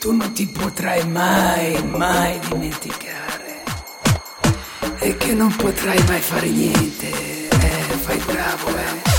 tu non ti potrai mai, mai dimenticare e che non potrai mai fare niente, eh, fai bravo, eh.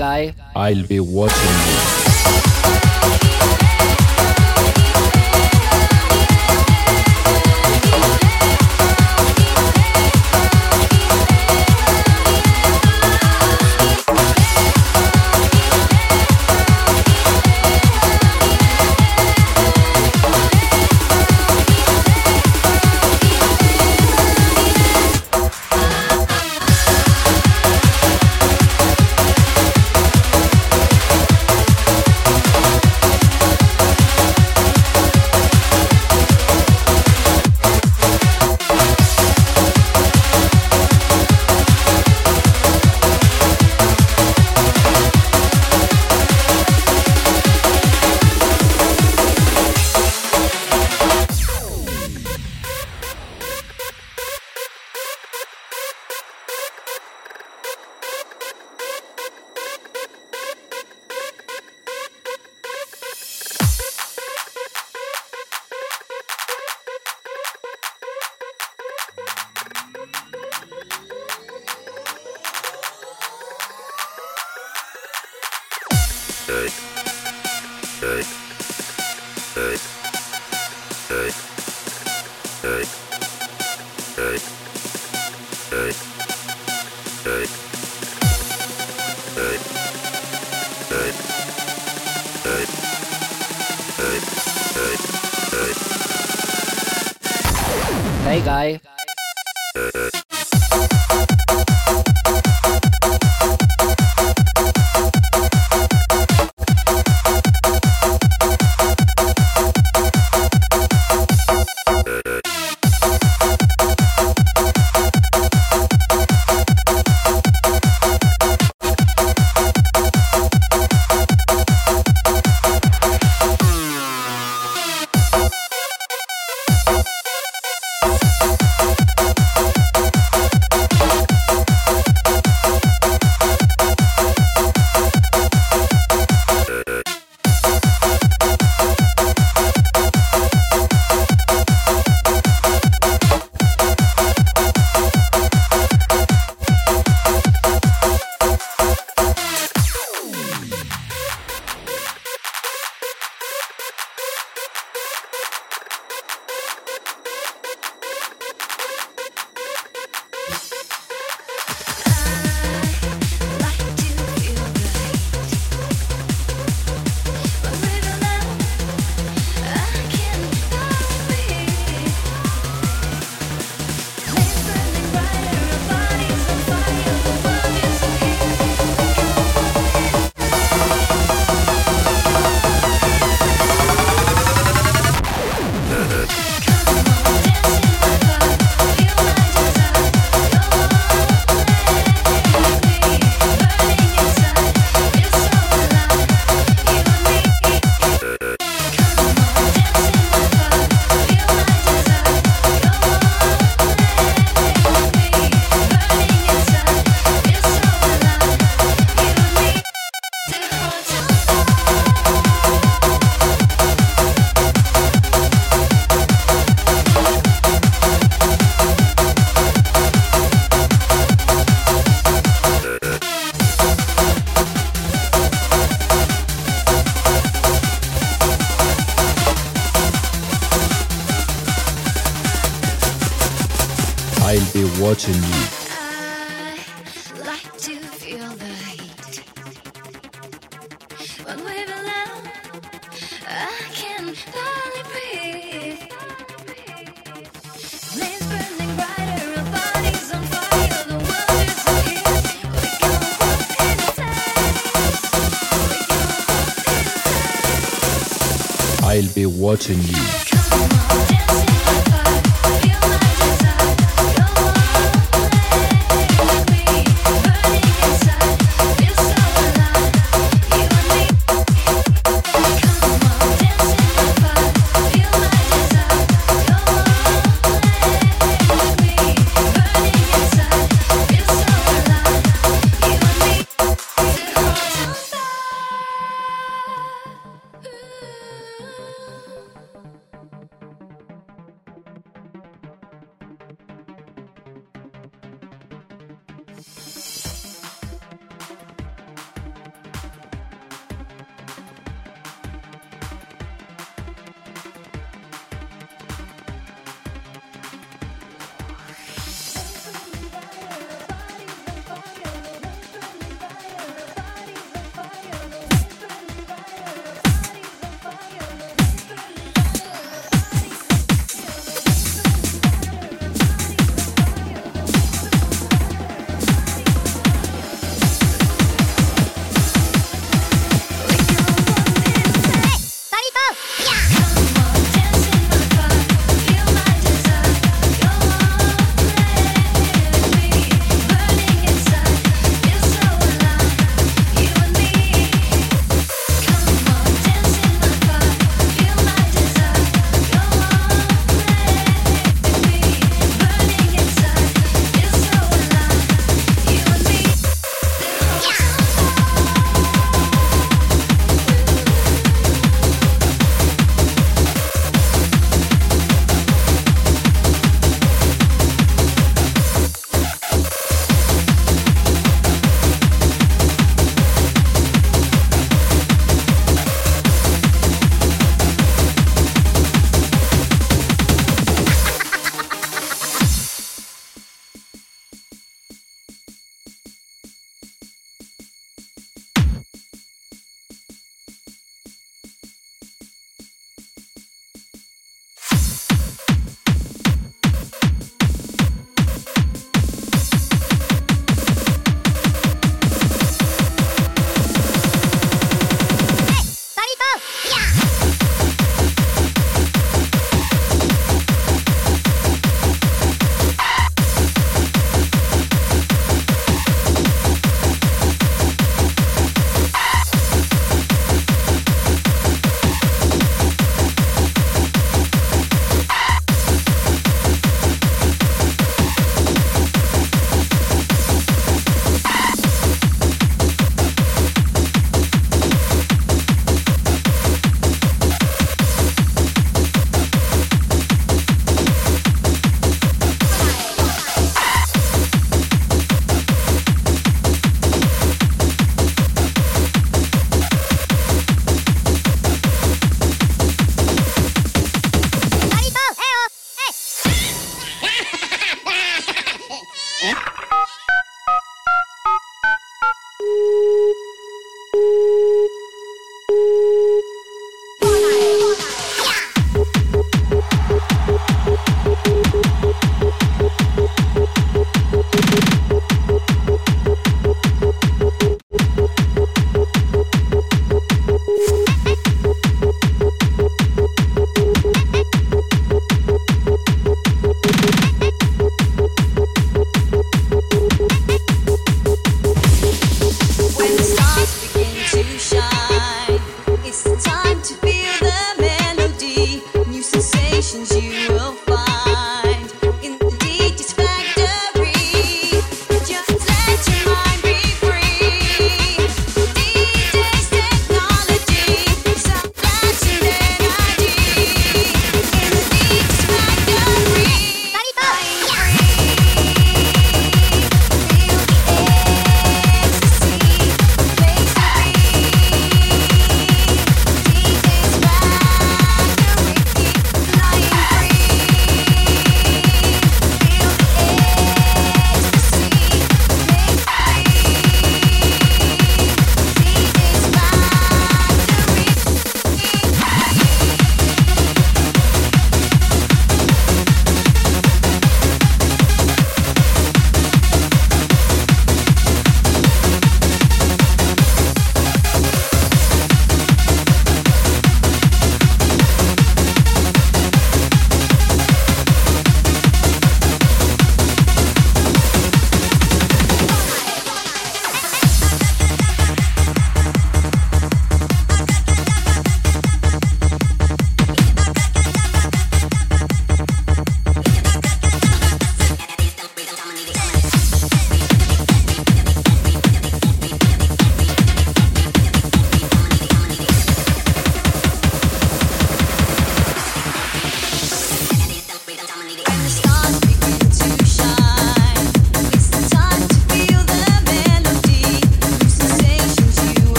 guy. I'll be watching you. I'll be watching you.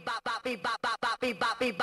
papi, papi, papi, papi, papi, papi,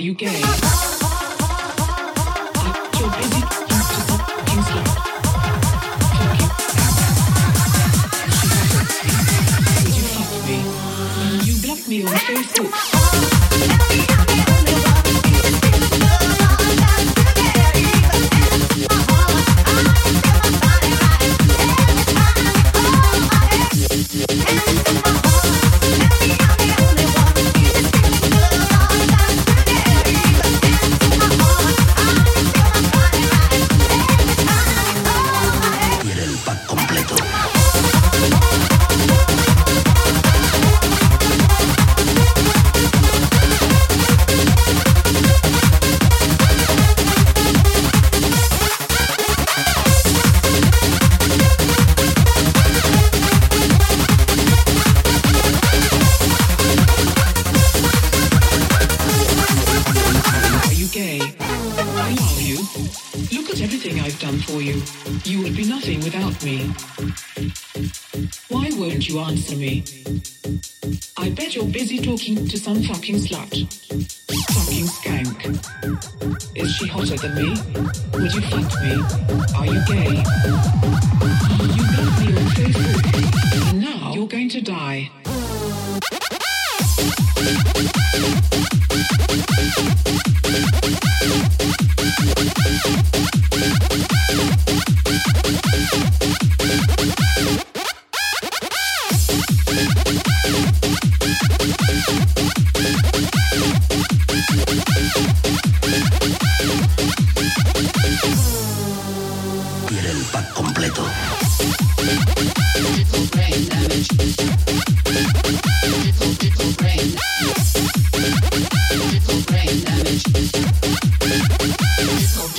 you gay?